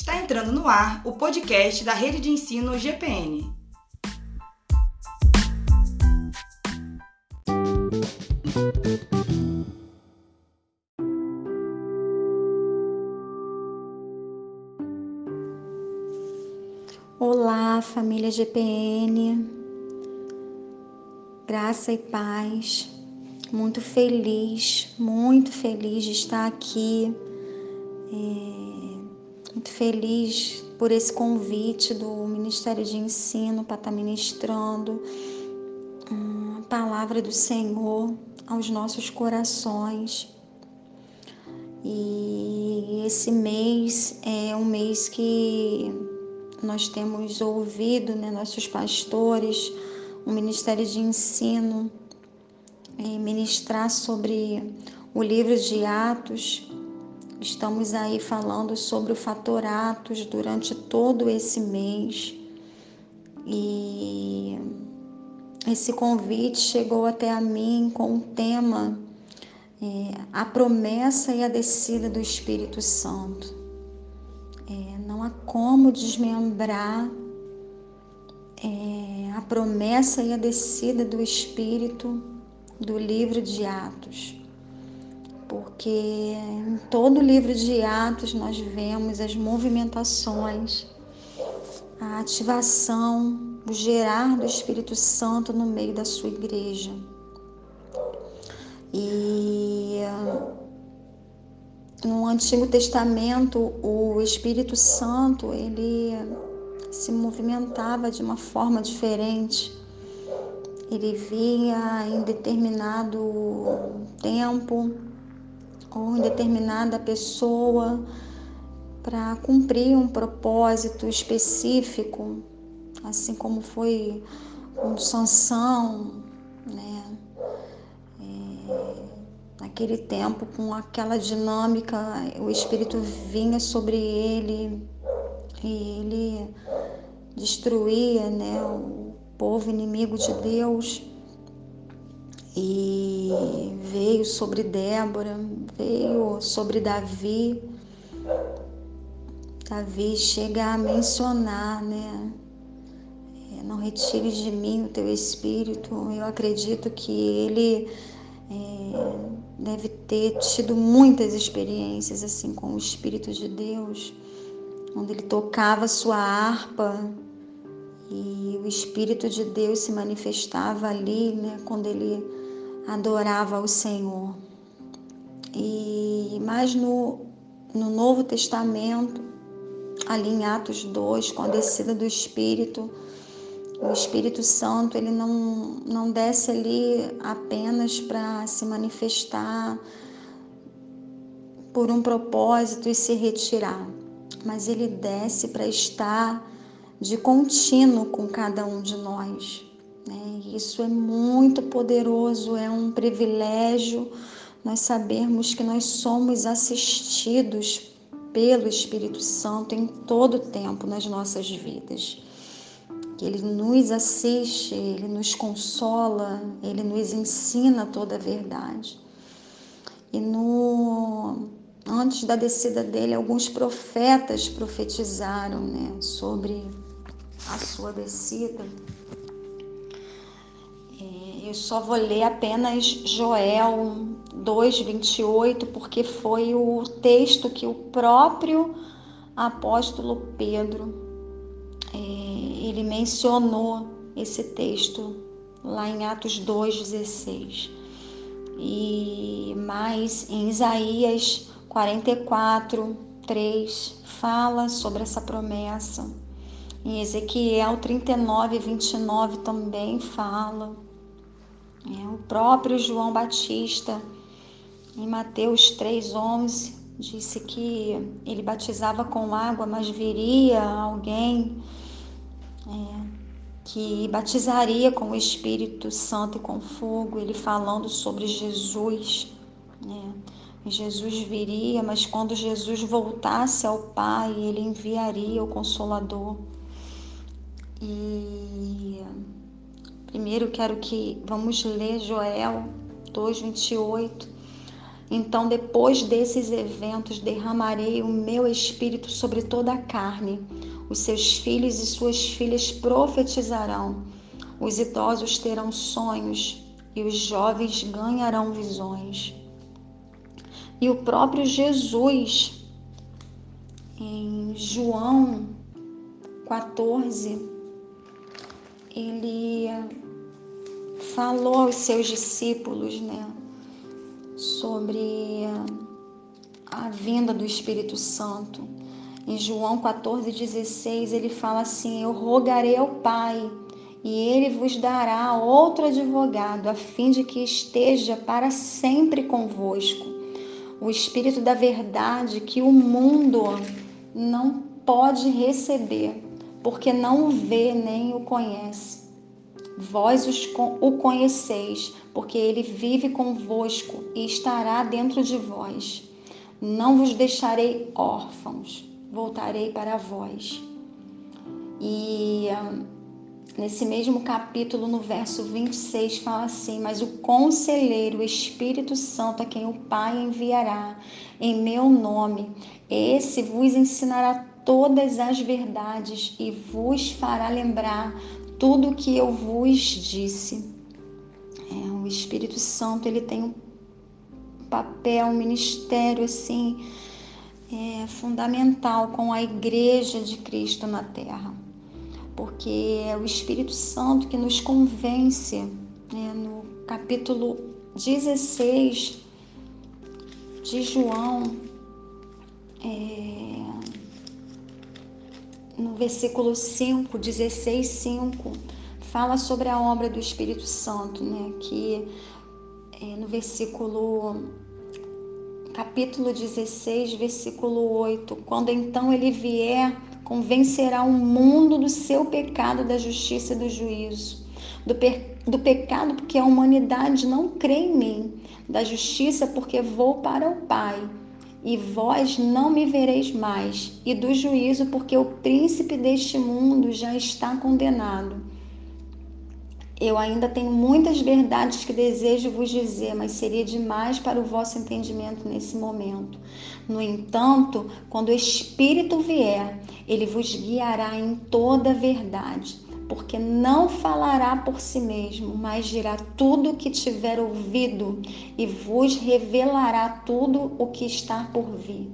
Está entrando no ar o podcast da Rede de Ensino GPN. Olá, família GPN. Graça e paz. Muito feliz, muito feliz de estar aqui. É, muito feliz por esse convite do Ministério de Ensino para estar ministrando a palavra do Senhor aos nossos corações. E esse mês é um mês que nós temos ouvido, né, nossos pastores, o Ministério de Ensino, é, ministrar sobre o livro de Atos. Estamos aí falando sobre o fator Atos durante todo esse mês. E esse convite chegou até a mim com o tema é, A promessa e a descida do Espírito Santo. É, não há como desmembrar é, a promessa e a descida do Espírito do livro de Atos. Porque em todo o livro de Atos nós vemos as movimentações, a ativação, o gerar do Espírito Santo no meio da sua igreja. E no Antigo Testamento, o Espírito Santo, ele se movimentava de uma forma diferente. Ele vinha em determinado tempo ou em determinada pessoa para cumprir um propósito específico, assim como foi com Sansão, né? É naquele tempo, com aquela dinâmica, o Espírito vinha sobre ele e ele destruía né, o povo inimigo de Deus. E veio sobre Débora, veio sobre Davi. Davi chega a mencionar, né? É, não retires de mim o teu espírito. Eu acredito que ele é, deve ter tido muitas experiências assim com o Espírito de Deus, onde ele tocava sua harpa e o Espírito de Deus se manifestava ali, né, quando ele adorava o Senhor. E mais no, no Novo Testamento, ali em Atos 2, com a descida do Espírito, o Espírito Santo ele não, não desce ali apenas para se manifestar por um propósito e se retirar, mas ele desce para estar de contínuo com cada um de nós. Né? Isso é muito poderoso, é um privilégio nós sabermos que nós somos assistidos pelo Espírito Santo em todo o tempo nas nossas vidas que Ele nos assiste, Ele nos consola, Ele nos ensina toda a verdade. E no antes da descida dele, alguns profetas profetizaram né, sobre a sua descida. Eu só vou ler apenas Joel 2,28, porque foi o texto que o próprio apóstolo Pedro é, ele mencionou esse texto lá em Atos 2,16. E mais em Isaías 44, 3 fala sobre essa promessa. Em Ezequiel 39, 29 também fala. É, o próprio João Batista, em Mateus 3, 11, disse que ele batizava com água, mas viria alguém é, que batizaria com o Espírito Santo e com fogo, ele falando sobre Jesus. É, Jesus viria, mas quando Jesus voltasse ao Pai, ele enviaria o Consolador. E primeiro quero que vamos ler Joel 2:28 Então, depois desses eventos, derramarei o meu espírito sobre toda a carne. Os seus filhos e suas filhas profetizarão. Os idosos terão sonhos e os jovens ganharão visões. E o próprio Jesus, em João 14, ele falou aos seus discípulos, né? sobre a vinda do Espírito Santo. Em João 14,16 ele fala assim: Eu rogarei ao Pai, e ele vos dará outro advogado, a fim de que esteja para sempre convosco. O Espírito da Verdade que o mundo não pode receber, porque não o vê nem o conhece. Vós o conheceis, porque ele vive convosco e estará dentro de vós. Não vos deixarei órfãos, voltarei para vós. E ah, nesse mesmo capítulo, no verso 26, fala assim: Mas o conselheiro, o Espírito Santo, a quem o Pai enviará em meu nome, esse vos ensinará todas as verdades e vos fará lembrar tudo o que eu vos disse. É, o Espírito Santo ele tem um papel, um ministério assim é, fundamental com a Igreja de Cristo na Terra, porque é o Espírito Santo que nos convence. Né, no capítulo 16 de João, é, no versículo 5, 16, 5 fala sobre a obra do Espírito Santo, né? Que é, no versículo capítulo 16, versículo 8, quando então ele vier, convencerá o mundo do seu pecado, da justiça e do juízo. Do, pe do pecado, porque a humanidade não crê em mim, da justiça, porque vou para o Pai e vós não me vereis mais, e do juízo, porque o príncipe deste mundo já está condenado. Eu ainda tenho muitas verdades que desejo vos dizer, mas seria demais para o vosso entendimento nesse momento. No entanto, quando o Espírito vier, ele vos guiará em toda a verdade, porque não falará por si mesmo, mas dirá tudo o que tiver ouvido e vos revelará tudo o que está por vir.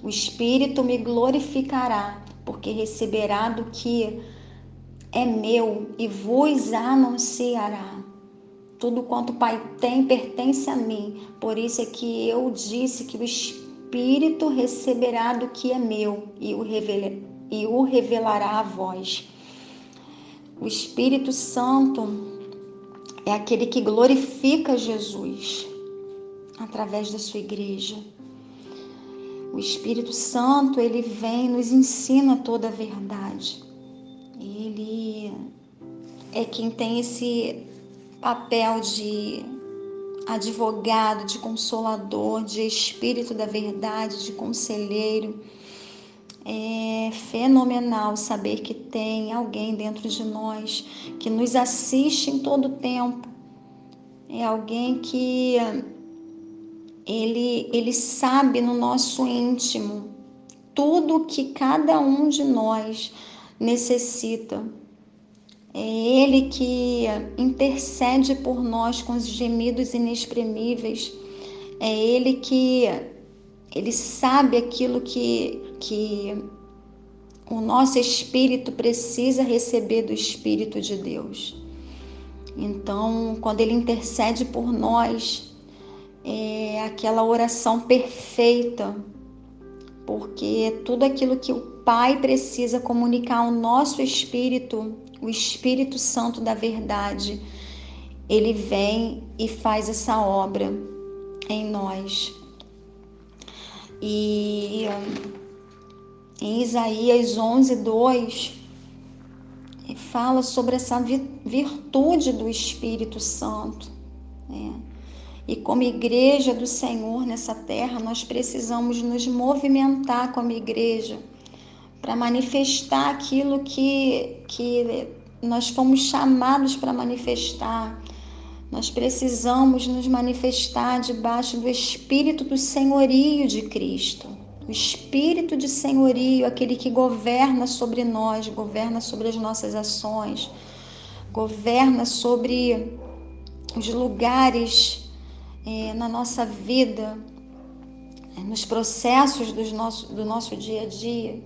O Espírito me glorificará, porque receberá do que é meu e vos anunciará. Tudo quanto o Pai tem pertence a mim. Por isso é que eu disse que o Espírito receberá do que é meu e o, revelará a vós. O Espírito Santo é aquele que glorifica Jesus através da sua igreja. O Espírito Santo, ele vem nos ensina toda a verdade. Ele é quem tem esse papel de advogado, de consolador, de espírito da verdade, de conselheiro. É fenomenal saber que tem alguém dentro de nós que nos assiste em todo o tempo. É alguém que ele, ele sabe no nosso íntimo tudo que cada um de nós necessita. É Ele que intercede por nós com os gemidos inexprimíveis. É Ele que ele sabe aquilo que, que o nosso espírito precisa receber do Espírito de Deus. Então, quando Ele intercede por nós, é aquela oração perfeita, porque tudo aquilo que o Pai precisa comunicar ao nosso espírito, o Espírito Santo da verdade. Ele vem e faz essa obra em nós. E em Isaías 11, 2, fala sobre essa virtude do Espírito Santo. Né? E como igreja do Senhor nessa terra, nós precisamos nos movimentar como igreja para manifestar aquilo que, que nós fomos chamados para manifestar, Nós precisamos nos manifestar debaixo do espírito do senhorio de Cristo. O espírito de senhorio, aquele que governa sobre nós, governa sobre as nossas ações, governa sobre os lugares é, na nossa vida, é, nos processos do nosso, do nosso dia a dia.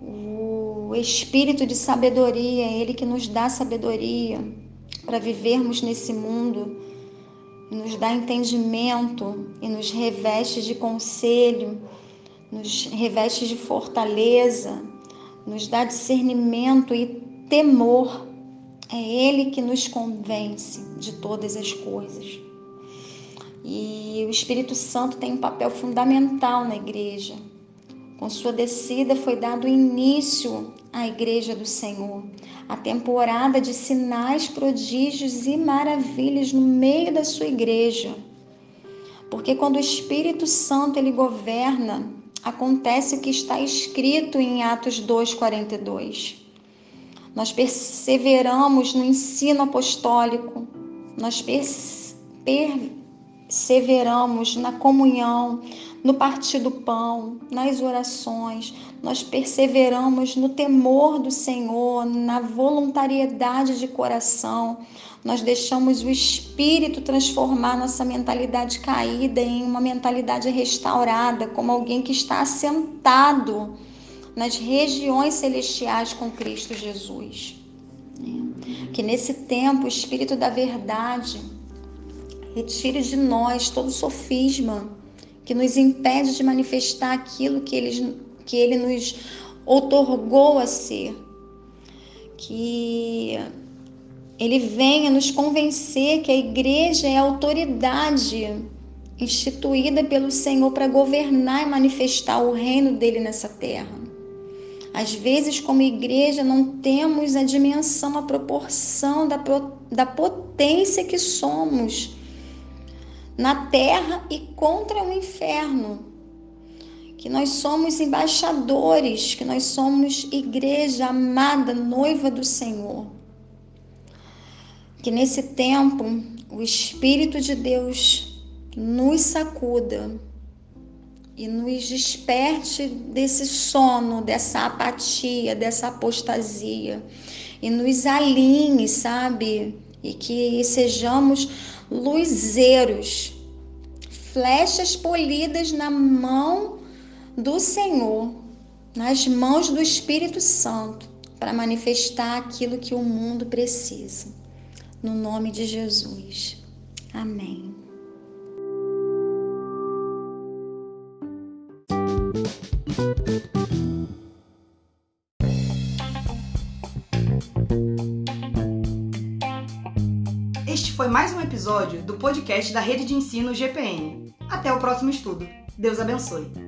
O espírito de sabedoria, é ele que nos dá sabedoria para vivermos nesse mundo, nos dá entendimento e nos reveste de conselho, nos reveste de fortaleza, nos dá discernimento e temor. É Ele que nos convence de todas as coisas. E o Espírito Santo tem um papel fundamental na igreja. Com sua descida foi dado início à igreja do Senhor, a temporada de sinais, prodígios e maravilhas no meio da sua igreja. Porque quando o Espírito Santo ele governa, acontece o que está escrito em Atos 2:42. Nós perseveramos no ensino apostólico, nós perseveramos na comunhão, no partir do pão, nas orações, nós perseveramos no temor do Senhor, na voluntariedade de coração, nós deixamos o Espírito transformar nossa mentalidade caída em uma mentalidade restaurada, como alguém que está assentado nas regiões celestiais com Cristo Jesus. Que nesse tempo o Espírito da Verdade retire de nós todo sofisma que nos impede de manifestar aquilo que ele, que ele nos otorgou a ser. Que ele venha nos convencer que a igreja é a autoridade instituída pelo Senhor para governar e manifestar o reino dele nessa terra. Às vezes, como igreja, não temos a dimensão, a proporção da, da potência que somos na terra e contra o inferno. Que nós somos embaixadores, que nós somos igreja amada, noiva do Senhor. Que nesse tempo o Espírito de Deus nos sacuda e nos desperte desse sono, dessa apatia, dessa apostasia e nos alinhe, sabe? E que sejamos luzeiros, flechas polidas na mão do Senhor, nas mãos do Espírito Santo, para manifestar aquilo que o mundo precisa. No nome de Jesus. Amém. Episódio do podcast da Rede de Ensino GPN. Até o próximo estudo. Deus abençoe.